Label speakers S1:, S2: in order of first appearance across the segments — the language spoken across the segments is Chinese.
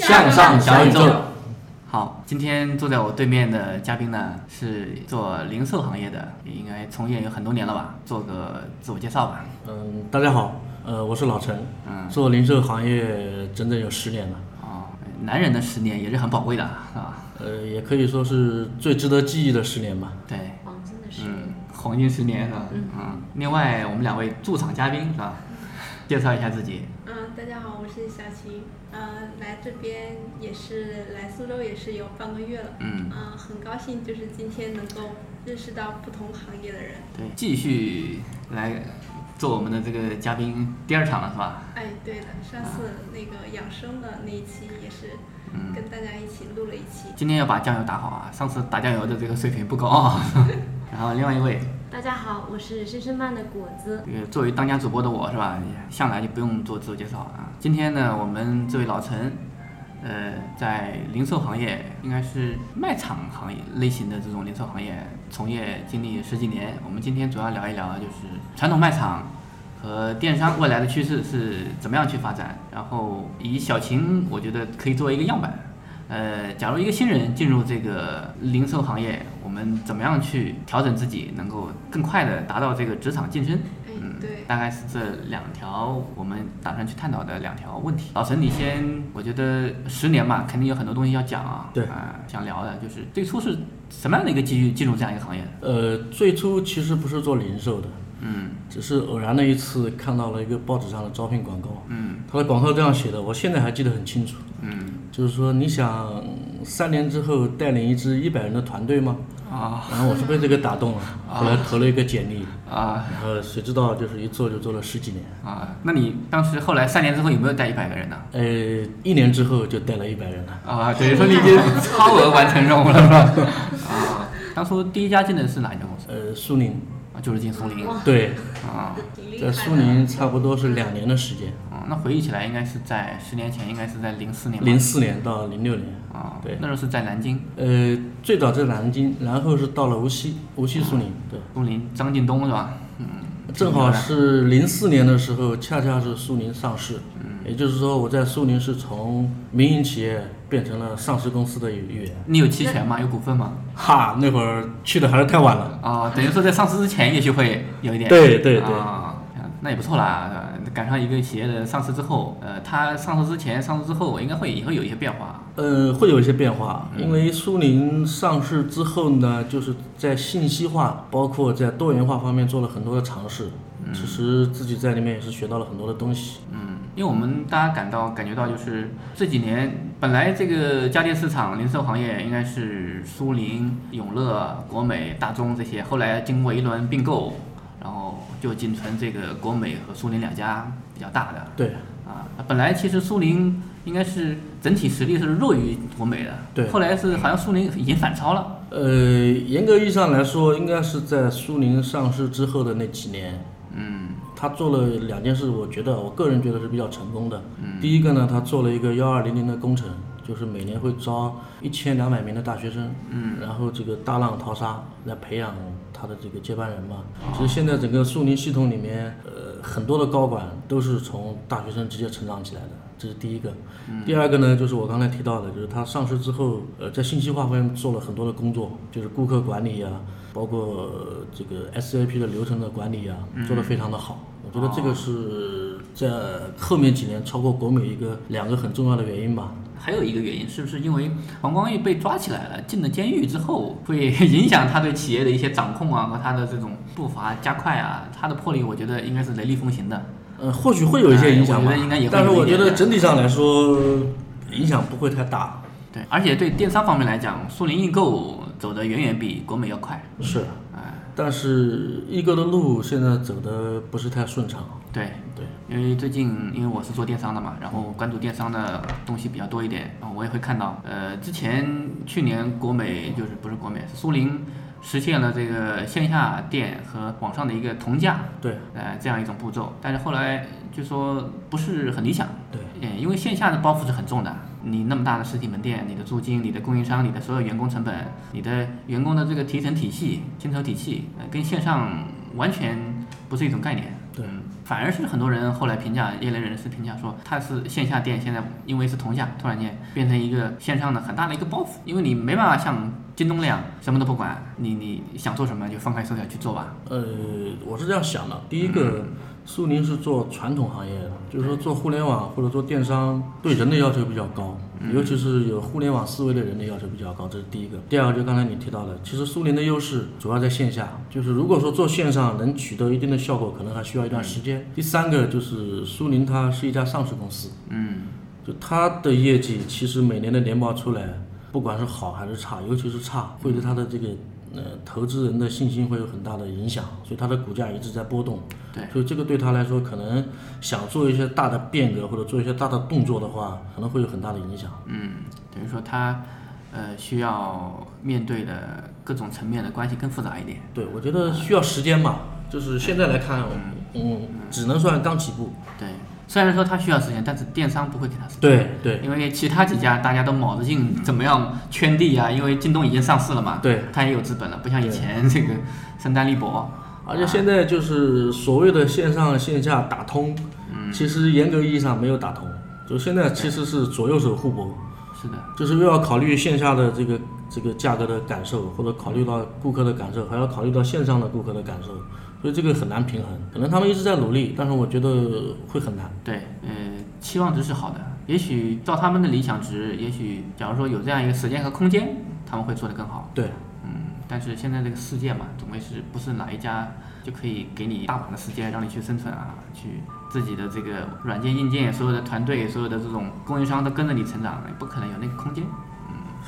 S1: 向上小宇宙。
S2: 好，今天坐在我对面的嘉宾呢是做零售行业的，应该从业有很多年了吧？做个自我介绍吧。
S1: 嗯，大家好，呃，我是老陈，
S2: 嗯，
S1: 做零售行业整整有十年了。
S2: 哦，男人的十年也是很宝贵的，是吧？
S1: 呃，也可以说是最值得记忆的十年吧。
S2: 对，
S3: 黄金的十年，
S2: 嗯，黄金十年是吧？
S3: 嗯
S2: 嗯。另外，我们两位驻场嘉宾是吧？介绍一下自己。
S3: 嗯，大家好，我是小琴，呃，来这边也是来苏州也是有半个月了，
S2: 嗯，
S3: 呃，很高兴就是今天能够认识到不同行业的人。
S2: 对，继续来做我们的这个嘉宾第二场了是吧？
S3: 哎，对的，上次那个养生的那一期也是
S2: 嗯
S3: 跟大家一起录了一期。
S2: 今天要把酱油打好啊！上次打酱油的这个水平不高啊。然后另外一位，
S4: 大家好，我是深深慢的果子。
S2: 这个作为当家主播的我是吧，向来就不用做自我介绍啊。今天呢，我们这位老陈，呃，在零售行业应该是卖场行业类型的这种零售行业从业经历十几年。我们今天主要聊一聊就是传统卖场和电商未来的趋势是怎么样去发展。然后以小秦，我觉得可以作为一个样板。呃，假如一个新人进入这个零售行业，我们怎么样去调整自己，能够更快的达到这个职场晋升？
S3: 嗯，对，
S2: 大概是这两条我们打算去探讨的两条问题。老陈，你先，我觉得十年嘛，肯定有很多东西要讲啊。
S1: 对
S2: 啊、想聊的就是最初是什么样的一个机遇进入这样一个行业？
S1: 呃，最初其实不是做零售的，
S2: 嗯
S1: 只是偶然的一次看到了一个报纸上的招聘广告，
S2: 嗯
S1: 它的广告这样写的，我现在还记得很清楚，
S2: 嗯
S1: 就是说你想三年之后带领一支一百人的团队吗？
S2: 啊
S1: 然后我是被这个打动了，后来投了一个简历，
S2: 啊
S1: 然后谁知道就是一做就做了十几年，
S2: 啊！那你当时后来三年之后有没有带一百个人呢？
S1: 呃，一年之后就带了一百人了。
S2: 啊，等于说你已经超额完成任务了，是吧？啊，当初第一家进的是哪一家公司？
S1: 呃，苏宁，
S2: 啊，就是进苏宁。
S1: 对，
S2: 啊，
S1: 在苏宁差不多是两年的时间，
S2: 啊，那回忆起来应该是在十年前，应该是在零四年吧。
S1: 零四年到零六年。
S2: 啊，
S1: 对
S2: 那时候是在南京。
S1: 呃，最早在南京，然后是到了无锡，无锡苏宁，对，
S2: 苏宁张近东是吧？嗯，
S1: 正好是零四年的时候，恰恰是苏宁上市，
S2: 嗯
S1: 也就是说我在苏宁是从民营企业变成了上市公司的一员。
S2: 你有期权吗？有股份吗？
S1: 哈，那会儿去的还是太晚了。
S2: 啊，等于说在上市之前也许会有一点。
S1: 对对对
S2: 啊，那也不错啦，赶上一个企业的上市之后，呃，它上市之前、上市之后，应该会也会有一些变化。
S1: 呃，会有一些变化，
S2: 嗯
S1: 因为苏宁上市之后呢，就是在信息化，包括在多元化方面做了很多的尝试。其实自己在里面也是学到了很多的东西。
S2: 嗯，因为我们大家感到感觉到，就是这几年本来这个家电市场、零售行业应该是苏宁、永乐、国美、大中这些，后来经过一轮并购，然后就仅存这个国美和苏宁两家比较大的。
S1: 对，
S2: 啊，本来其实苏宁应该是整体实力是弱于国美的，
S1: 对
S2: 后来是好像苏宁已经反超了。
S1: 呃，严格意义上来说，应该是在苏宁上市之后的那几年，
S2: 嗯
S1: 他做了两件事，我觉得我个人觉得是比较成功的。
S2: 嗯
S1: 第一个呢，他做了一个幺二零零的工程，就是每年会招一千两百名的大学生，
S2: 嗯
S1: 然后这个大浪淘沙来培养他的这个接班人嘛。其实现在整个苏宁系统里面，呃，很多的高管都是从大学生直接成长起来的。这是第一个，第二个呢，就是我刚才提到的，就是他上市之后，呃，在信息化方面做了很多的工作，就是顾客管理呀、包括呃这个 SAP 的流程的管理呀、做得非常的好。我觉得这个是在后面几年超过国美一个两个很重要的原因吧。
S2: 还有一个原因，是不是因为黄光裕被抓起来了，进了监狱之后，会影响他对企业的一些掌控啊和他的这种步伐加快啊？他的魄力，我觉得应该是雷厉风行的。
S1: 呃，或许会有一些影响吧但是我觉得整体上来说，影响不会太大。
S2: 对，而且对电商方面来讲，苏宁易购走的远远比国美要快。
S1: 是，
S2: 哎，
S1: 但是易购的路现在走的不是太顺畅。
S2: 对。
S1: 对，
S2: 因为最近因为我是做电商的嘛，然后关注电商的东西比较多一点，然后我也会看到，呃，之前去年国美就是不是国美，是苏宁实现了这个线下店和网上的一个同价，
S1: 对，
S2: 呃，这样一种步骤，但是后来就说不是很理想，
S1: 对，
S2: 呃，因为线下的包袱是很重的，你那么大的实体门店，你的租金、你的供应商、你的所有员工成本、你的员工的这个提成体系、薪酬体系，呃，跟线上完全不是一种概念。
S1: 对，
S2: 反而是很多人后来评价，业内人士评价说，它是线下店现在因为是同价，突然间变成一个线上的很大的一个包袱，因为你没办法像京东那样什么都不管，你你想做什么就放开手脚去做吧。
S1: 呃，我是这样想的，第一个，苏宁是做传统行业的，就是说做互联网或者做电商，对人的要求比较高，尤其是有互联网思维的人的要求比较高，这是第一个。第二个就刚才你提到的，其实苏宁的优势主要在线下，就是如果说做线上能取得一定的效果，可能还需要一段时间。第三个就是苏宁它是一家上市公司，
S2: 嗯，
S1: 就它的业绩其实每年的年报出来，不管是好还是差，尤其是差，会对它的这个呃投资人的信心会有很大的影响，所以它的股价一直在波动。
S2: 对
S1: 所以这个对他来说，可能想做一些大的变革或者做一些大的动作的话，可能会有很大的影响。
S2: 嗯，等于说他呃需要面对的各种层面的关系更复杂一点。
S1: 对，我觉得需要时间嘛，就是现在来看，嗯，只能算刚起步。
S2: 对，虽然说它需要时间，但是电商不会给它时间。
S1: 对对
S2: 因为其他几家大家都卯着劲怎么样圈地啊，因为京东已经上市了嘛，
S1: 对，
S2: 它也有资本了，不像以前这个圣丹利博。
S1: 而且现在就是所谓的线上线下打通，其实严格意义上没有打通，就现在其实是左右手互搏。
S2: 是的，
S1: 就是又要考虑线下的这个这个价格的感受，或者考虑到顾客的感受，还要考虑到线上的顾客的感受，所以这个很难平衡。可能他们一直在努力，但是我觉得会很难。
S2: 对，呃，期望值是好的，也许照他们的理想值，也许假如说有这样一个时间和空间，他们会做得更好。
S1: 对，
S2: 嗯，但是现在这个世界嘛，总归是不是哪一家就可以给你大把的时间让你去生存啊，去自己的这个软件、硬件，所有的团队、所有的这种供应商都跟着你成长，不可能有那个空间。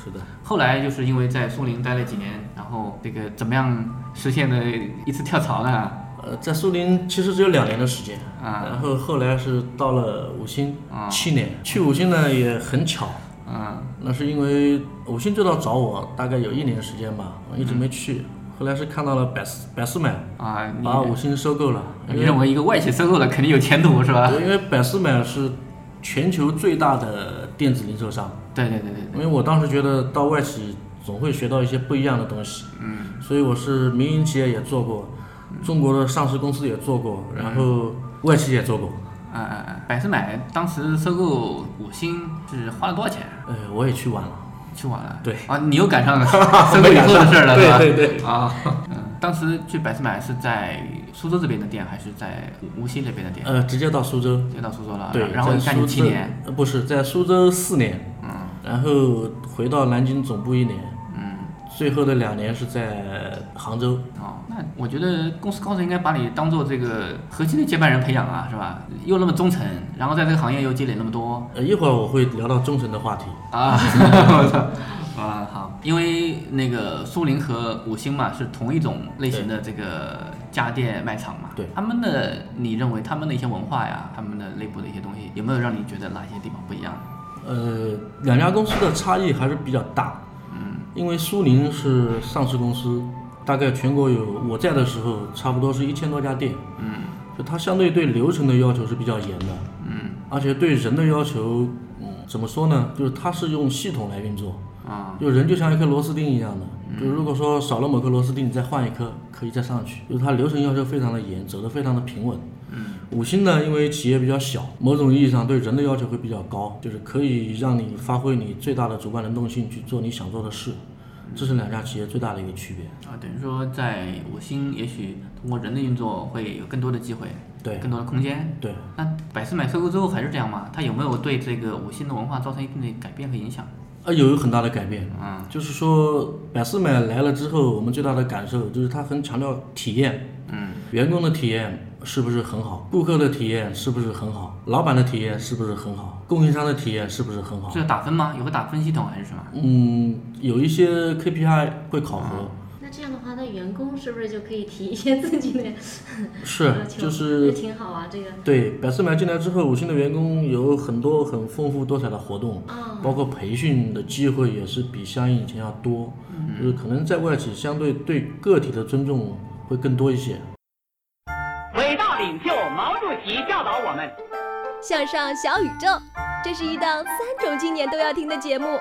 S2: 嗯，
S1: 是的。
S2: 后来就是因为在苏宁待了几年，然后这个怎么样实现的一次跳槽呢？
S1: 呃，在苏宁其实只有两年的时间，
S2: 啊
S1: 然后后来是到了五星，
S2: 啊
S1: 七年。去五星呢也很巧，
S2: 啊，
S1: 那是因为五星最早找我大概有一年时间吧，我一直没去。后来是看到了百思百思买
S2: 啊，
S1: 把五星收购了。
S2: 你认为一个外企收购了肯定有前途是吧？
S1: 对，因为百思买是全球最大的电子零售商。
S2: 对对对对
S1: 因为我当时觉得到外企总会学到一些不一样的东西，
S2: 嗯，
S1: 所以我是民营企业也做过，中国的上市公司也做过，然后外企也做过。
S2: 啊啊啊！百思买当时收购五星是花了多少钱？
S1: 呃，我也去晚了。
S2: 去晚了。
S1: 对
S2: 啊，你又赶上了 收购以后的事儿了，
S1: 对
S2: 吧？
S1: 对对
S2: 啊，嗯，当时去百思买是在苏州这边的店，还是在无锡这边的店？
S1: 呃，直接到苏州，
S2: 直接到苏州了。
S1: 对，
S2: 然后你干你
S1: 在苏州
S2: 七年，
S1: 呃，不是在苏州四年，
S2: 嗯，
S1: 然后回到南京总部一年，
S2: 嗯，
S1: 最后的两年是在杭州。
S2: 哦，那我觉得公司高层应该把你当做这个核心的接班人培养啊，是吧？又那么忠诚，然后在这个行业又积累那么多，
S1: 呃，一会儿我会聊到忠诚的话题。
S2: 啊，我操！啊，好，因为那个苏宁和五星嘛是同一种类型的这个家电卖场嘛，
S1: 对
S2: 他们的，你认为他们的一些文化呀，他们的内部的一些东西，有没有让你觉得哪些地方不一样？
S1: 呃，两家公司的差异还是比较大。
S2: 嗯，
S1: 因为苏宁是上市公司，大概全国有我在的时候，差不多是一千多家店。
S2: 嗯，
S1: 就它相对对流程的要求是比较严的。
S2: 嗯，
S1: 而且对人的要求，嗯，怎么说呢？就是它是用系统来运作。
S2: 啊，
S1: 就人就像一颗螺丝钉一样的，就如果说少了某颗螺丝钉，你再换一颗，可以再上去。就是它流程要求非常的严，走得非常的平稳。
S2: 嗯，
S1: 五星呢，因为企业比较小，某种意义上对人的要求会比较高，就是可以让你发挥你最大的主观能动性去做你想做的事。这是两家企业最大的一个区别。
S2: 啊，等于说在五星，也许通过人的运作会有更多的机会，
S1: 对
S2: 更多的空间。
S1: 对，
S2: 那百思买收购之后还是这样吗？它有没有对这个五星的文化造成一定的改变和影响？
S1: 啊，有很大的改变。
S2: 嗯，
S1: 就是说百思买来了之后，我们最大的感受就是它很强调体验。
S2: 嗯，
S1: 员工的体验是不是很好？顾客的体验是不是很好？老板的体验是不是很好？供应商的体验是不是很好？
S2: 是要打分吗？有个打分系统还是什么？
S1: 嗯，有一些 KPI 会考核。
S4: 那这样的话，那员工是不是就可以提一些自己的
S1: 是就是
S4: 也挺好啊，这个。
S1: 对，百思买进来之后，五星的员工有很多很丰富多彩的活动，
S4: 哦
S1: 包括培训的机会也是比相应以前要多，就是可能在外企相对对个体的尊重会更多一些。
S5: 伟大领袖毛主席教导我们：
S6: 向上小宇宙，这是一档三种青年都要听的节目。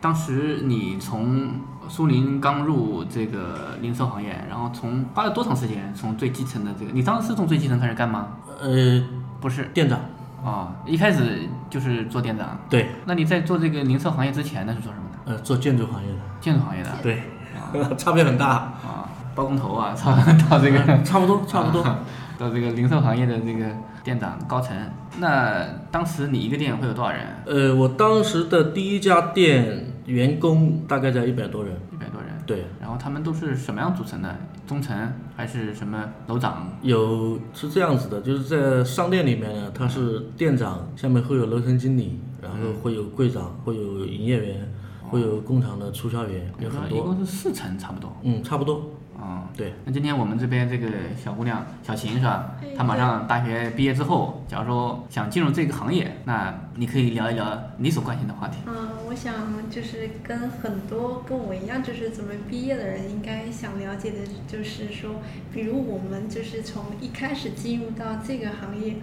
S2: 当时你从苏宁刚入这个零售行业，然后从花了多长时间从最基层的这个，你当时是从最基层开始干吗？
S1: 呃，
S2: 不是，
S1: 店长。
S2: 啊、一开始就是做店长。
S1: 对。
S2: 那你在做这个零售行业之前呢是做什么的？
S1: 呃，做建筑行业的。
S2: 建筑行业的。
S1: 对，差别很大
S2: 啊，包工头啊，到到这个
S1: 差不多差不多，
S2: 到这个零售行业的这个店长高层。那当时你一个店会有多少人？
S1: 呃，我当时的第一家店员工大概在一百多人。
S2: 一百多人。
S1: 对。
S2: 然后他们都是什么样组成的？中层还是什么楼长？
S1: 有是这样子的，就是在商店里面呢，他是店长，下面会有楼层经理，然后会有柜长，会有营业员，会有工厂的促销员，有很多。
S2: 一共是四层差不多。
S1: 嗯，差不多。
S2: 啊、
S1: 对。
S2: 那今天我们这边这个小姑娘小琴是吧？她马上大学毕业之后，假如说想进入这个行业，那你可以聊一聊你所关心的话题。
S3: 嗯，我想就是跟很多跟我一样就是准备毕业的人，应该想了解的就是说，比如我们就是从一开始进入到这个行业。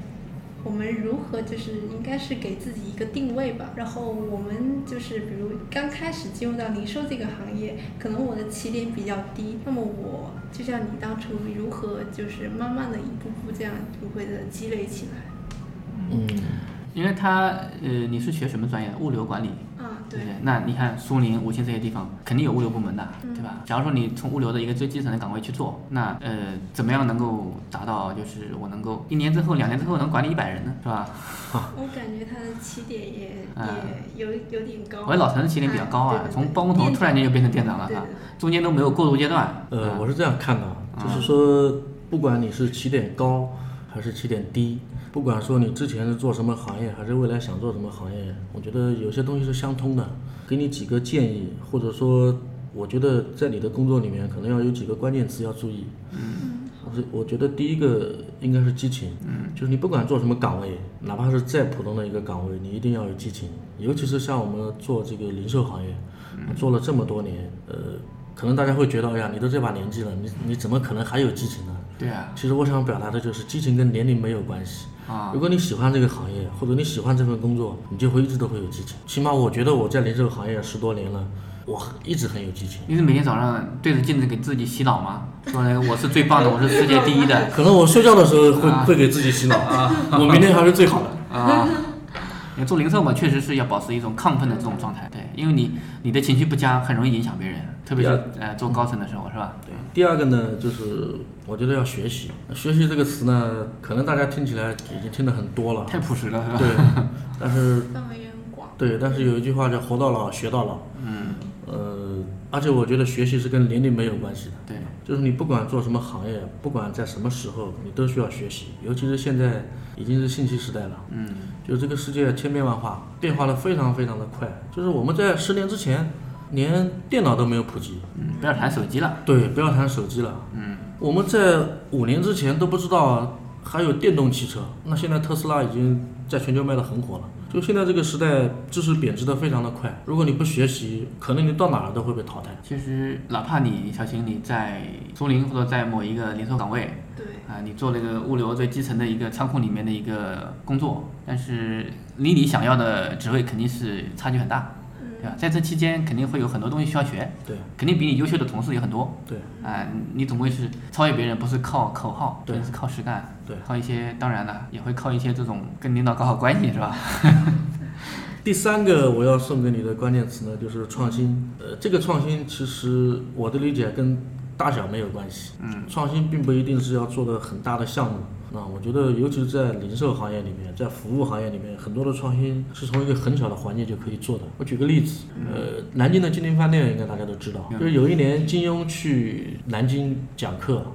S3: 我们如何就是应该是给自己一个定位吧，然后我们就是比如刚开始进入到零售这个行业，可能我的起点比较低，那么我就像你当初如何就是慢慢的一步步这样不会的积累起来。
S1: 嗯，
S2: 因为他呃，你是学什么专业的？物流管理。
S3: 啊，对。
S2: 对那你看苏宁、五星这些地方，肯定有物流部门的，
S3: 嗯
S2: 对吧？假如说你从物流的一个最基层的岗位去做，那呃，怎么样能够达到就是我能够一年之后、两年之后能管理一百人呢？是吧？
S3: 我感觉他的起点也、
S2: 嗯
S3: 也有有点高。
S2: 我老陈的起点比较高啊，从包工头突然间就变成店长了
S3: 对
S2: 哈，中间都没有过渡阶段。
S1: 呃，我是这样看的，就是说，不管你是起点高还是起点低，不管说你之前是做什么行业，还是未来想做什么行业，我觉得有些东西是相通的。给你几个建议，或者说，我觉得在你的工作里面可能要有几个关键词要注意。
S2: 嗯，
S1: 我是我觉得第一个应该是激情，
S2: 嗯，
S1: 就是你不管做什么岗位，哪怕是再普通的一个岗位，你一定要有激情。尤其是像我们做这个零售行业，做了这么多年，呃，可能大家会觉得，哎呀，你都这把年纪了，你你怎么可能还有激情呢？
S2: 对啊。
S1: 其实我想表达的就是，激情跟年龄没有关系。
S2: 啊
S1: 如果你喜欢这个行业，或者你喜欢这份工作，你就会一直都会有激情。起码我觉得我在零售行业十多年了，我一直很有激情。
S2: 你是每天早上对着镜子给自己洗脑吗？说那个我是最棒的，我是世界第一的。
S1: 可能我睡觉的时候会、
S2: 啊
S1: 会给自己洗脑
S2: 啊
S1: 我明天还是最好的
S2: 啊。你做零售嘛，确实是要保持一种亢奋的这种状态，对，因为你你的情绪不佳，很容易影响别人，特别是呃做高层的时候，是吧？
S1: 对。第二个呢，就是我觉得要学习。学习这个词呢，可能大家听起来已经听得很多了，
S2: 太朴实了，是吧？
S1: 对。但是
S3: 范围也很广。
S1: 对，但是有一句话叫“活到老，学到老”。
S2: 嗯。
S1: 呃，而且我觉得学习是跟年龄没有关系的。
S2: 对。
S1: 就是你不管做什么行业，不管在什么时候，你都需要学习。尤其是现在已经是信息时代了。
S2: 嗯。
S1: 就这个世界千变万化，变化的非常非常的快。就是我们在十年之前，连电脑都没有普及。
S2: 嗯。不要谈手机了。
S1: 对，不要谈手机了。
S2: 嗯。
S1: 我们在五年之前都不知道还有电动汽车，那现在特斯拉已经在全球卖的很火了。就现在这个时代，知识贬值的非常的快。如果你不学习，可能你到哪儿都会被淘汰。
S2: 其实，哪怕你小秦你在苏宁或者在某一个零售岗位，
S3: 对，
S2: 啊，你做那个物流最基层的一个仓库里面的一个工作，但是离你想要的职位肯定是差距很大，对吧？在这期间肯定会有很多东西需要学，
S1: 对，
S2: 肯定比你优秀的同事也很多，
S1: 对，
S2: 啊，你总归是超越别人，不是靠口号，
S1: 对
S2: 是靠实干，
S1: 对，
S2: 靠一些，当然了，也会靠一些这种跟领导搞好关系，是吧？
S1: 第三个我要送给你的关键词呢，就是创新。呃，这个创新其实我的理解跟大小没有关系。
S2: 嗯，
S1: 创新并不一定是要做的很大的项目，那我觉得，尤其是在零售行业里面，在服务行业里面，很多的创新是从一个很小的环节就可以做的。我举个例子，呃，南京的金陵饭店应该大家都知道，就是有一年金庸去南京讲课，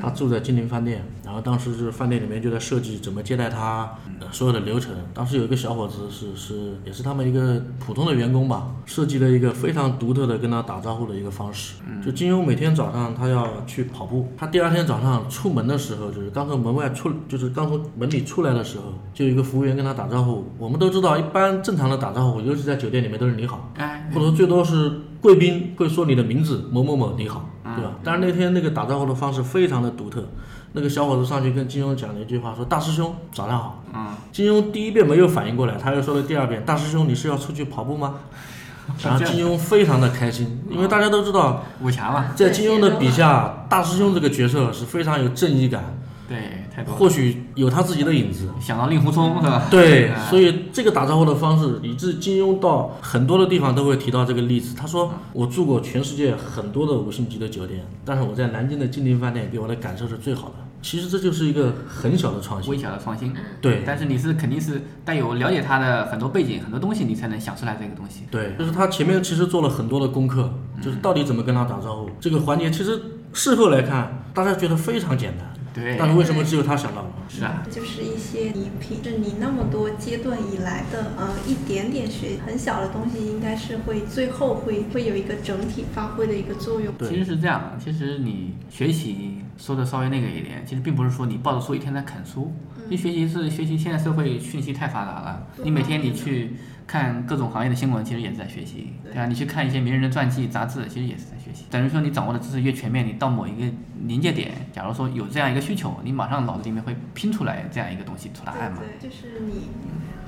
S1: 他住在金陵饭店，然后当时是饭店里面就在设计怎么接待他，呃所有的流程。当时有一个小伙子是是也是他们一个普通的员工吧，设计了一个非常独特的跟他打招呼的一个方式。就金庸每天早上他要去跑步，他第二天早上出门的时候，就是刚从门外出，就是刚从门里出来的时候，就有一个服务员跟他打招呼。我们都知道，一般正常的打招呼，尤其在酒店里面都是你好，
S2: 哎，
S1: 或者最多是贵宾会说你的名字某某某你好，对吧？但是那天那个打招呼的方式非常的独特，那个小伙子上去跟金庸讲了一句话，说大师兄早上好。
S2: 嗯，
S1: 金庸第一遍没有反应过来，他又说了第二遍，大师兄你是要出去跑步吗？然后金庸非常的开心，因为大家都知道
S2: 武侠嘛，
S1: 在金庸的笔下，大师兄这个角色是非常有正义感，
S2: 对，太多了。
S1: 或许有他自己的影子。
S2: 想到令狐冲是吧？
S1: 对，
S2: 哎
S1: 所以这个打招呼的方式，以致金庸到很多的地方都会提到这个例子。他说：“我住过全世界很多的五星级的酒店，但是我在南京的金陵饭店给我的感受是最好的。”其实这就是一个很小的创新，
S2: 微小的创新。
S1: 对
S2: 但是你是肯定是带有了解他的很多背景、很多东西，你才能想出来这个东西。
S1: 对，就是他前面其实做了很多的功课，就是到底怎么跟他打招呼这个环节，其实事后来看，大家觉得非常简单。
S2: 对
S1: 但是为什么只有他想到了？
S2: 是啊，
S3: 就是一些你平是你那么多阶段以来的呃一点点学很小的东西，应该是会最后会会有一个整体发挥的一个作用。
S2: 其实是这样，其实你学习说的稍微那个一点，其实并不是说你抱着书一天在啃书，因为学习是学习。现在社会讯息太发达了，你每天你去看各种行业的新闻，其实也是在学习，对啊？你去看一些名人的传记、杂志，其实也是在学习。等于说你掌握的知识越全面，你到某一个临界点，假如说有这样一个需求，你马上脑子里面会拼出来这样一个东西出答案嘛。
S3: 对，就是你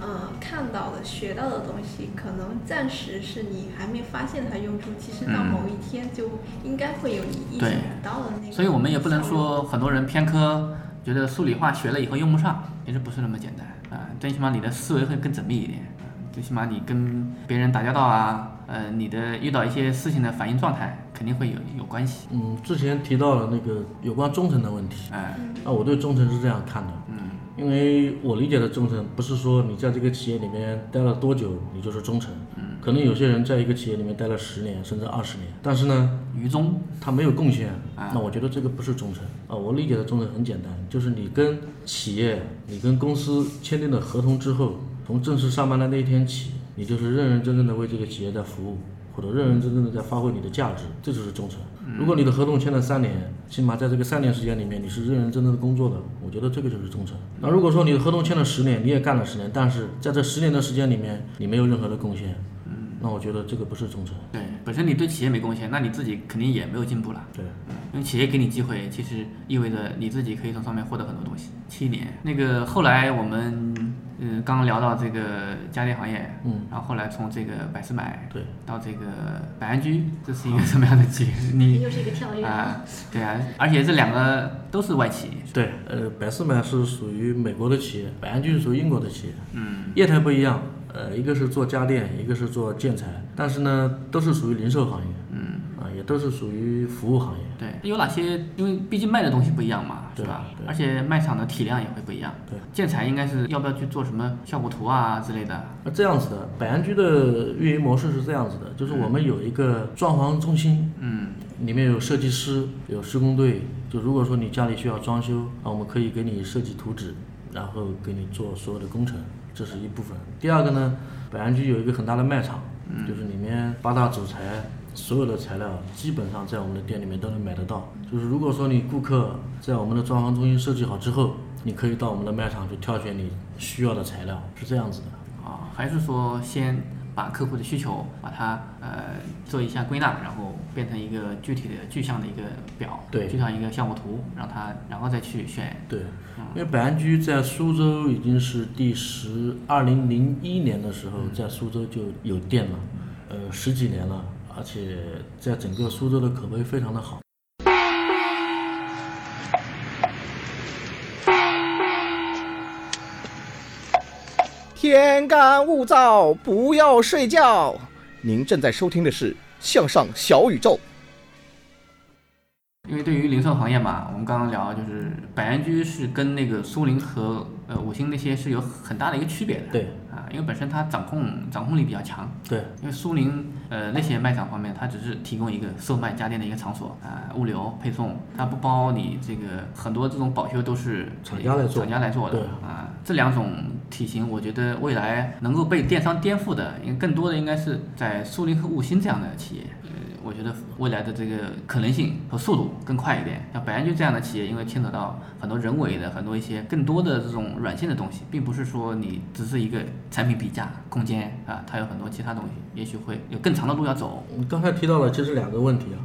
S3: 呃看到的、学到的东西，可能暂时是你还没发现它用处，其实到
S2: 嗯
S3: 某一天就应该会有你意
S2: 对
S3: 想不到的那个。
S2: 所以我们也不能说很多人偏科，觉得数理化学了以后用不上，其实不是那么简单啊。最起码你的思维会更缜密一点，啊最起码你跟别人打交道啊，呃，你的遇到一些事情的反应状态肯定会有有关系。
S1: 嗯，之前提到了那个有关忠诚的问题，
S2: 哎，
S1: 那我对忠诚是这样看的，
S2: 嗯，
S1: 因为我理解的忠诚不是说你在这个企业里面待了多久你就是忠诚，
S2: 嗯，
S1: 可能有些人在一个企业里面待了十年甚至二十年，但是呢，
S2: 于忠
S1: 他没有贡献，
S2: 啊
S1: 那我觉得这个不是忠诚啊。我理解的忠诚很简单，就是你跟企业、你跟公司签订了合同之后，从正式上班的那一天起，你就是认认真真的为这个企业在服务。或者认认真真的在发挥你的价值，这就是忠诚。如果你的合同签了三年，起码在这个三年时间里面你是认认真真的工作的，我觉得这个就是忠诚。那如果说你的合同签了十年，你也干了十年，但是在这十年的时间里面你没有任何的贡献，那我觉得这个不是忠诚。
S2: 对，本身你对企业没贡献，那你自己肯定也没有进步了。
S1: 对，
S2: 因为企业给你机会，其实意味着你自己可以从上面获得很多东西。七年，那个后来我们嗯刚刚聊到这个家电行业，
S1: 嗯，
S2: 然后后来从这个百思买
S1: 对
S2: 到这个百安居，这是一个什么样的机遇？你
S4: 又是一个跳跃
S2: 啊，对啊，而且这两个都是外企，
S1: 对，呃，百思买是属于美国的企业，百安居是属于英国的企业，
S2: 嗯，
S1: 业态不一样，呃，一个是做家电，一个是做建材，但是呢，都是属于零售行业，
S2: 嗯，
S1: 啊，也都是属于服务行业。
S2: 对，有哪些？因为毕竟卖的东西不一样嘛，是吧？而且卖场的体量也会不一样。
S1: 对，
S2: 建材应该是要不要去做什么效果图啊之类的？
S1: 那这样子的，百安居的运营模式是这样子的，就是我们有一个装潢中心，
S2: 嗯，
S1: 里面有设计师，有施工队。就如果说你家里需要装修，啊，我们可以给你设计图纸，然后给你做所有的工程，这是一部分。第二个呢，百安居有一个很大的卖场，就是里面八大主材。所有的材料基本上在我们的店里面都能买得到。就是如果说你顾客在我们的装潢中心设计好之后，你可以到我们的卖场去挑选你需要的材料，是这样子的。
S2: 啊，还是说先把客户的需求把它呃做一下归纳，然后变成一个具体的具象的一个表，
S1: 对
S2: 具象一个效果图，让他然后再去选。
S1: 对，因为百安居在苏州已经是第十，二零零一年的时候在苏州就有店了，呃，十几年了，而且在整个苏州的口碑非常的好。
S7: 天干物燥，不要睡觉。您正在收听的是《向上小宇宙》。
S2: 因为对于零售行业嘛，我们刚刚聊就是百安居是跟那个苏宁和呃五星那些是有很大的一个区别的。
S1: 对。
S2: 啊，因为本身它掌控掌控力比较强。
S1: 对。
S2: 因为苏宁呃那些卖场方面，它只是提供一个售卖家电的一个场所啊，物流配送，它不包你这个很多这种保修都是
S1: 厂家来做。
S2: 厂家来做的。
S1: 对。
S2: 啊，这两种体型，我觉得未来能够被电商颠覆的，应该更多的应该是在苏宁和五星这样的企业。我觉得未来的这个可能性和速度更快一点。像百安居这样的企业，因为牵扯到很多人为的、很多一些更多的这种软性的东西，并不是说你只是一个产品比价空间啊，它有很多其他东西，也许会有更长的路要走。
S1: 你刚才提到了，其实两个问题啊。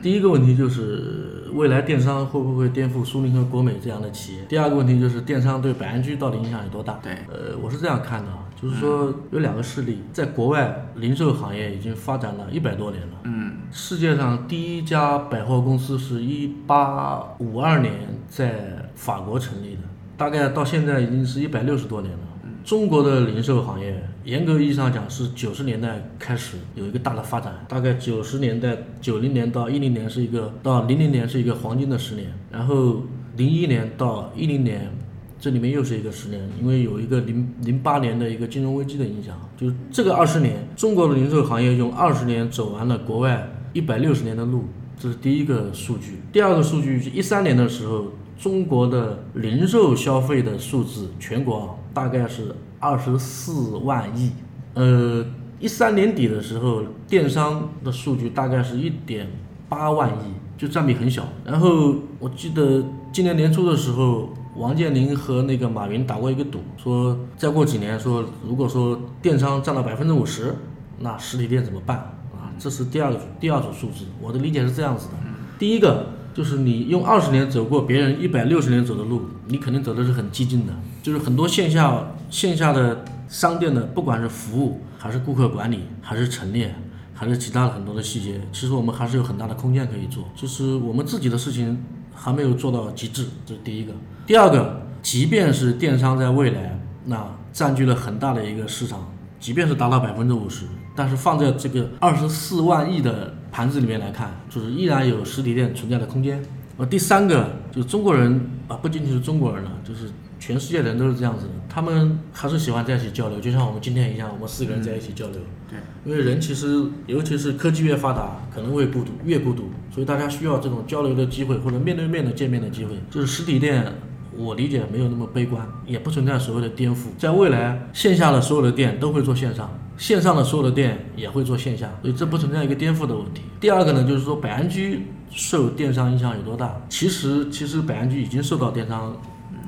S1: 第一个问题就是未来电商会不会颠覆苏宁和国美这样的企业？第二个问题就是电商对百安居到底影响有多大？
S2: 对，
S1: 呃，我是这样看的，就是说有两个势力，在国外零售行业已经发展了一百多年了。
S2: 嗯，
S1: 世界上第一家百货公司是一八五二年在法国成立的，大概到现在已经是一百六十多年了。中国的零售行业，严格意义上讲是九十年代开始有一个大的发展，大概九十年代九零年到一零年是一个，到零零年是一个黄金的十年，然后零一年到一零年，这里面又是一个十年，因为有一个零零八年的一个金融危机的影响，就是这个二十年，中国的零售行业用二十年走完了国外一百六十年的路，这是第一个数据。第二个数据是一三年的时候。中国的零售消费的数字，全国啊大概是二十四万亿。呃，一三年底的时候，电商的数据大概是一点八万亿，就占比很小。然后我记得今年年初的时候，王健林和那个马云打过一个赌，说再过几年，说如果说电商占到百分之五十，那实体店怎么办啊？这是第二个第二组数字。我的理解是这样子的，第一个。就是你用二十年走过别人一百六十年走的路，你肯定走的是很激进的。就是很多线下线下的商店的，不管是服务还是顾客管理，还是陈列，还是其他的很多的细节，其实我们还是有很大的空间可以做。就是我们自己的事情还没有做到极致，这是第一个。第二个，即便是电商在未来那占据了很大的一个市场，即便是达到百分之五十。但是放在这个二十四万亿的盘子里面来看，就是依然有实体店存在的空间。呃，第三个就是中国人啊，不仅仅是中国人了，就是全世界人都是这样子的，他们还是喜欢在一起交流，就像我们今天一样，我们四个人在一起交流。
S2: 对，
S1: 因为人其实，尤其是科技越发达，可能会孤独，越孤独，所以大家需要这种交流的机会，或者面对面的见面的机会。就是实体店，我理解没有那么悲观，也不存在所谓的颠覆，在未来，线下的所有的店都会做线上。线上的所有的店也会做线下，所以这不存在一个颠覆的问题。第二个呢，就是说百安居受电商影响有多大？其实，其实百安居已经受到电商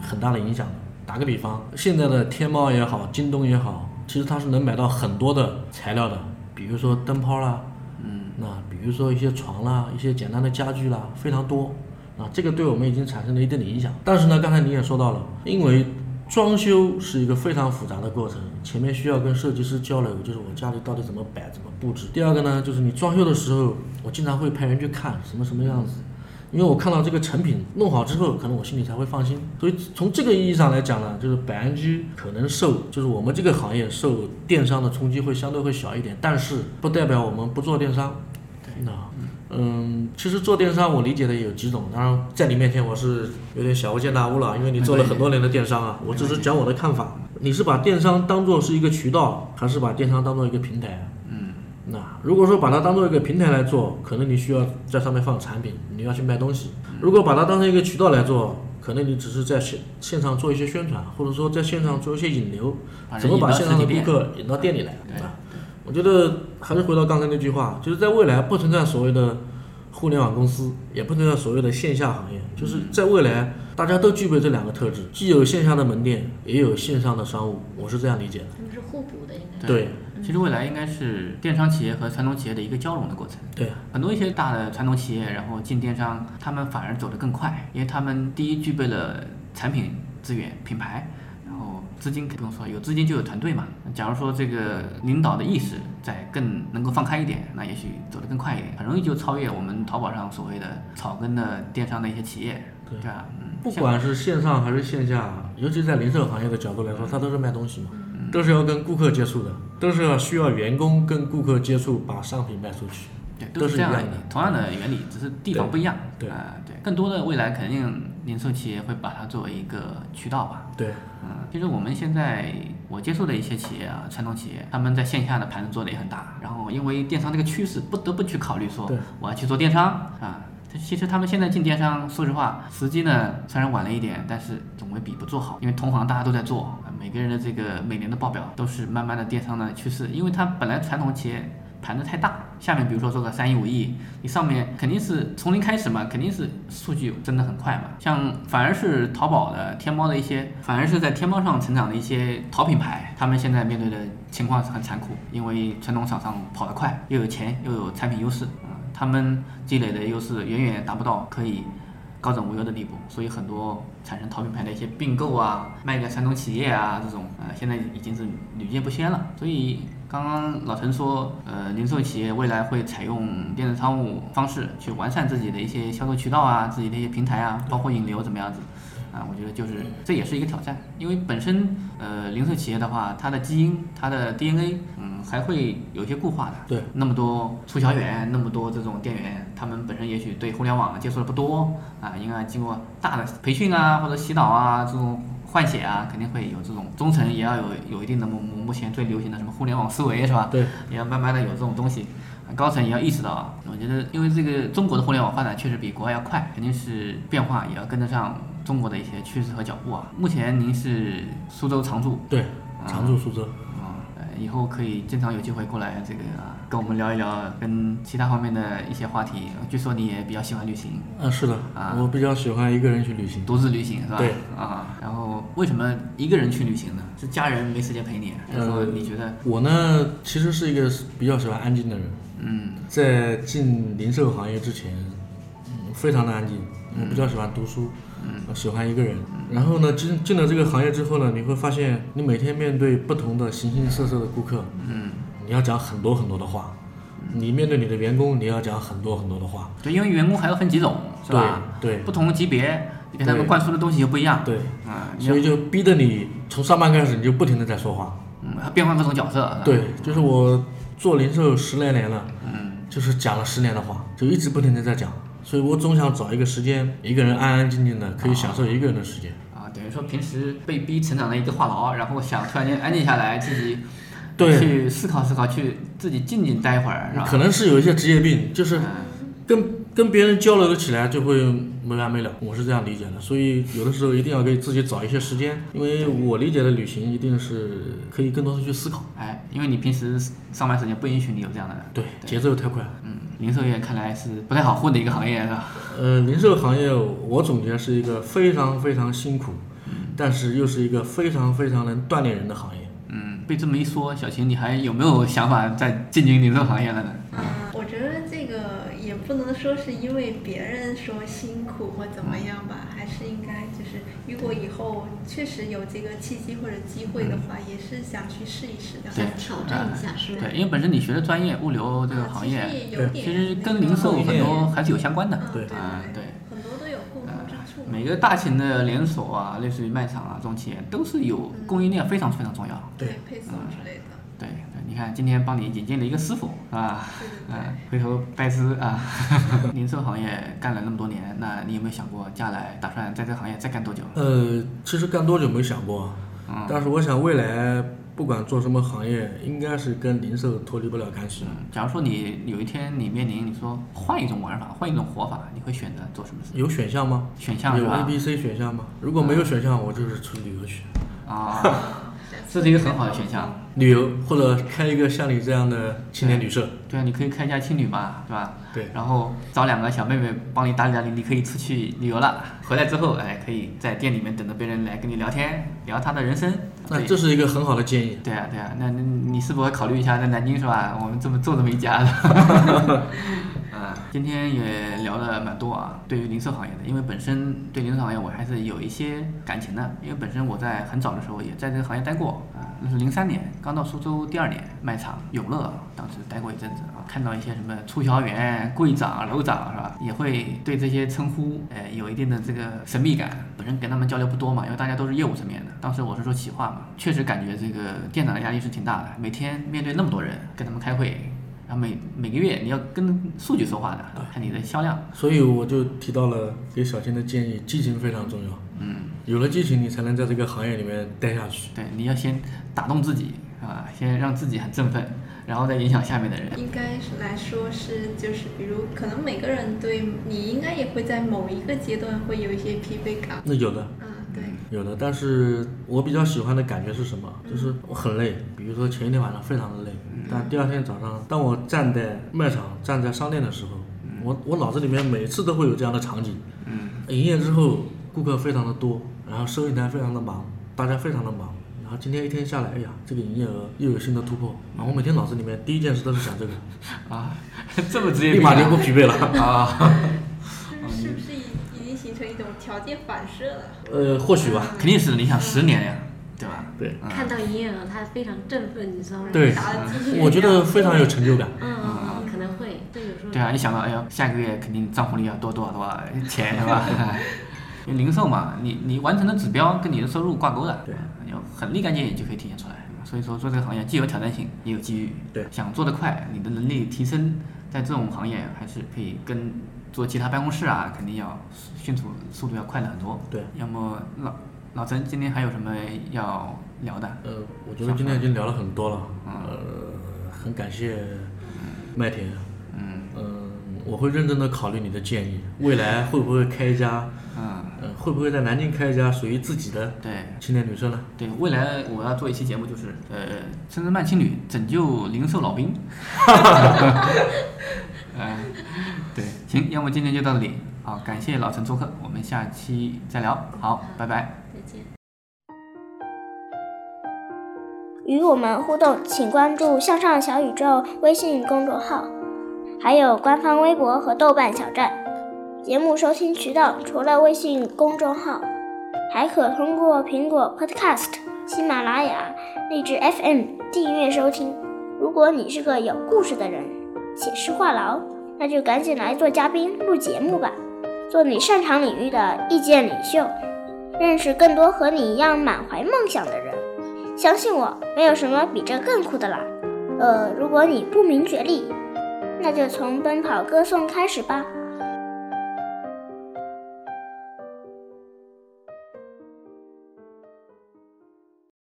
S1: 很大的影响了。打个比方，现在的天猫也好，京东也好，其实它是能买到很多的材料的，比如说灯泡啦，
S2: 嗯，
S1: 那比如说一些床啦，一些简单的家具啦，非常多。啊，这个对我们已经产生了一定的影响。但是呢，刚才你也说到了，因为。装修是一个非常复杂的过程，前面需要跟设计师交流，就是我家里到底怎么摆、怎么布置。第二个呢，就是你装修的时候，我经常会派人去看什么什么样子，因为我看到这个成品弄好之后，可能我心里才会放心。所以从这个意义上来讲呢，就是百安居可能受，就是我们这个行业受电商的冲击会相对会小一点，但是不代表我们不做电商。那。嗯，其实做电商我理解的有几种，当然在你面前我是有点小巫见大巫了，因为你做了很多年的电商啊，我只是讲我的看法。你是把电商当做是一个渠道，还是把电商当做一个平台？
S2: 嗯，
S1: 那如果说把它当做一个平台来做，可能你需要在上面放产品，你要去卖东西；如果把它当成一个渠道来做，可能你只是在线线上做一些宣传，或者说在线上做一些引流，怎么把线上的顾客引到店里来？对吧？我觉得还是回到刚才那句话，就是在未来不存在所谓的互联网公司，也不存在所谓的线下行业，就是在未来大家都具备这两个特质，既有线下的门店，也有线上的商务，我是这样理解的。
S4: 他们是互补的，应该。
S1: 对，
S2: 其实未来应该是电商企业和传统企业的一个交融的过程。
S1: 对，
S2: 很多一些大的传统企业，然后进电商，他们反而走得更快，因为他们第一具备了产品资源、品牌。资金不用说，有资金就有团队嘛。假如说这个领导的意识在更能够放开一点，那也许走得更快一点，很容易就超越我们淘宝上所谓的草根的电商的一些企业，对吧？嗯，
S1: 不管是线上还是线下，尤其在零售行业的角度来说，它都是卖东西嘛，都是要跟顾客接触的，都是要需要员工跟顾客接触，把商品卖出去。
S2: 对，
S1: 都
S2: 是这样的
S1: 样的，
S2: 同样的原理，只是地方不一样。
S1: 对
S2: 啊、对，更多的未来肯定零售企业会把它作为一个渠道吧。
S1: 对，
S2: 嗯，其实我们现在我接触的一些企业啊，传统企业，他们在线下的盘子做的也很大，然后因为电商这个趋势，不得不去考虑说，我要去做电商啊。其实他们现在进电商，说实话，时机呢虽然晚了一点，但是总归比不做好，因为同行大家都在做，啊每个人的这个每年的报表都是慢慢的电商的趋势，因为它本来传统企业盘子太大，下面比如说做个三亿五亿，你上面肯定是从零开始嘛，肯定是数据增得很快嘛。像反而是淘宝的、天猫的一些，反而是在天猫上成长的一些淘品牌，他们现在面对的情况是很残酷，因为传统厂商跑得快，又有钱又有产品优势啊、他们积累的优势远远达不到可以高枕无忧的地步，所以很多产生淘品牌的一些并购啊、卖给传统企业啊这种，呃，现在已经是屡见不鲜了。所以刚刚老陈说，呃，零售企业未来会采用电子商务方式去完善自己的一些销售渠道啊、自己的一些平台啊，包括引流怎么样子。啊，我觉得就是这也是一个挑战，因为本身呃零售企业的话，它的基因、它的 DNA，嗯，还会有一些固化的。
S1: 对，
S2: 那么多促销员，那么多这种店员，他们本身也许对互联网接触的不多啊，应该经过大的培训啊或者洗脑啊这种换血啊，肯定会有这种中层也要有有一定的目目前最流行的什么互联网思维是吧？
S1: 对，
S2: 也要慢慢的有这种东西。高层也要意识到啊，我觉得因为这个中国的互联网发展确实比国外要快，肯定是变化也要跟得上中国的一些趋势和脚步啊。目前您是苏州常驻，
S1: 对，常驻苏州。
S2: 以后可以经常有机会过来这个啊，跟我们聊一聊跟其他方面的一些话题。据说你也比较喜欢旅行，
S1: 啊，是的，
S2: 啊
S1: 我比较喜欢一个人去旅行，
S2: 独自旅行是吧？
S1: 对，
S2: 啊，然后为什么一个人去旅行呢？是家人没时间陪你，还是说
S1: 呃，
S2: 你觉得？
S1: 我呢，其实是一个比较喜欢安静的人。
S2: 嗯，
S1: 在进零售行业之前，嗯，非常的安静。我比较喜欢读书，嗯，喜欢一个人。然后呢，进进了这个行业之后呢，你会发现，你每天面对不同的形形色色的顾客，
S2: 嗯，
S1: 你要讲很多很多的话。你面对你的员工，你要讲很多很多的话。
S2: 对，因为员工还要分几种，是吧？
S1: 对对
S2: 不同级别，你给他们灌输的东西又不一样。
S1: 对，
S2: 啊，
S1: 所以就逼得你从上班开始，你就不停的在说话。
S2: 嗯，变换各种角色。
S1: 对，就是我做零售十来年了，
S2: 嗯，
S1: 就是讲了十年的话，就一直不停的在讲，所以我总想找一个时间，一个人安安静静的，可以享受一个人的时间。
S2: 啊，等于说平时被逼成长的一个话痨，然后想突然间安静下来，自己
S1: 对
S2: 去思考思考，去自己静静待一会？
S1: 可能是有一些职业病，就是
S2: 嗯
S1: 跟跟别人交流起来就会没完没了，我是这样理解的。所以有的时候一定要给自己找一些时间，因为我理解的旅行一定是可以更多的去思考。
S2: 哎，因为你平时上班时间不允许你有这样的。
S1: 对，节奏太快。
S2: 嗯，零售业看来是不太好混的一个行业，是吧？
S1: 呃，零售行业我总结是一个非常非常辛苦，但是又是一个非常非常能锻炼人的行业。
S2: 嗯，被这么一说，小秦，你还有没有想法再进军零售行业了呢？
S3: 不能说是因为别人说辛苦或怎么样吧，还是应该就是，如果以后确实有这个契机或者机会的话，也是想去试一试的。
S2: 对，
S4: 挑战一下是吧
S2: 对，因为本身你学的专业物流这个行业，
S3: 啊其实
S2: 跟零售很多还是有相关的。
S1: 对
S2: 啊，对。
S3: 很多都有共同之处。
S2: 每个大型的连锁啊，类似于卖场啊这种企业，都是有供应链非常非常重要。
S1: 对，
S3: 配送之类的。
S2: 你看今天帮你引进了一个师傅啊，嗯，回头拜师啊。零售行业干了那么多年，那你有没有想过将来打算在这个行业再干多久？
S1: 呃，其实干多久没想过，
S2: 嗯
S1: 但是我想未来不管做什么行业，应该是跟零售脱离不了干系。
S2: 假如说你有一天你面临你说换一种玩法，换一种活法，你会选择做什么事？
S1: 有选项吗？
S2: 选项有
S1: A、B、C 选项吗？如果没有选项，我就是出去旅游去。
S2: 啊，这是一个很好的选项。
S1: 旅游或者开一个像你这样的青年旅社。
S2: 对啊，你可以开一家青旅嘛，对吧？
S1: 对。
S2: 然后找两个小妹妹帮你打理打理，你可以出去旅游了。回来之后，哎，可以在店里面等着别人来跟你聊天，聊他的人生。
S1: 那这是一个很好的建议。
S2: 对啊，对啊，那那你是不是考虑一下在南京是吧？我们这么做这么一家的。啊，今天也聊了蛮多啊，对于零售行业的，因为本身对零售行业我还是有一些感情的，因为本身我在很早的时候也在这个行业待过啊，那是零三年刚到苏州第二年卖场永乐，当时待过一阵子啊，看到一些什么促销员、柜长、楼长是吧，也会对这些称呼哎有一定的这个神秘感。本身跟他们交流不多嘛，因为大家都是业务层面的，当时我是说企划嘛，确实感觉这个店长的压力是挺大的，每天面对那么多人跟他们开会。然后每每个月你要跟数据说话的，看你的销量。
S1: 所以我就提到了给小新的建议，激情非常重要。
S2: 嗯，
S1: 有了激情，你才能在这个行业里面待下去。
S2: 对，你要先打动自己啊，先让自己很振奋，然后再影响下面的人。
S3: 应该是来说是就是，比如可能每个人对你应该也会在某一个阶段会有一些疲惫感。
S1: 那有的，
S3: 嗯，对，
S1: 有的。但是我比较喜欢的感觉是什么？就是我很累，比如说前一天晚上非常的累，但第二天早上，当我站在卖场、站在商店的时候，我我脑子里面每次都会有这样的场景。
S2: 嗯，
S1: 营业之后，顾客非常的多，然后收银台非常的忙，大家非常的忙。然后今天一天下来，哎呀，这个营业额又有新的突破啊！我每天脑子里面第一件事都是想这个，
S2: 啊，这么直接
S1: 立马就不疲惫了
S2: 啊。
S3: 是不是已已经形成一种条件反射了？
S1: 呃，或许吧，
S2: 肯定是，你想十年呀，对吧？
S1: 对，
S2: 嗯
S4: 看到营业额，他非常振奋，你知道吗？
S1: 对我觉得非常有成就感
S4: 嗯嗯嗯，可能会，对，有时候
S2: 对啊，一想到哎呀，下个月肯定账户里要多多少多少钱是吧？因为零售嘛，你你完成的指标跟你的收入挂钩的，对，有很立竿见影就可以体现出来。所以说做这个行业既有挑战性，也有机遇。
S1: 对，
S2: 想做得快，你的能力提升，在这种行业还是可以跟做其他办公室啊，肯定要迅速速度要快的很多。
S1: 对，
S2: 要么老老陈今天还有什么要聊的？
S1: 呃，我觉得今天已经聊了很多了，呃，很感谢麦田，
S2: 嗯
S1: 我会认真的考虑你的建议，未来会不会开一家，
S2: 嗯
S1: 呃，会不会在南京开一家属于自己的
S2: 对
S1: 青年旅社呢？
S2: 对，未来我要做一期节目，就是呃，深圳慢青旅拯救零售老兵。呃，对，行，要么今天就到这里，好，感谢老陈做客，我们下期再聊，好，拜拜。
S4: 再见。
S8: 与我们互动，请关注“向上小宇宙”微信公众号，还有官方微博和豆瓣小站。节目收听渠道除了微信公众号，还可通过苹果 Podcast、喜马拉雅、荔枝 FM 订阅收听。如果你是个有故事的人，且是话痨，那就赶紧来做嘉宾录节目吧，做你擅长领域的意见领袖，认识更多和你一样满怀梦想的人。相信我，没有什么比这更酷的啦。呃，如果你不明觉厉，那就从奔跑歌颂开始吧。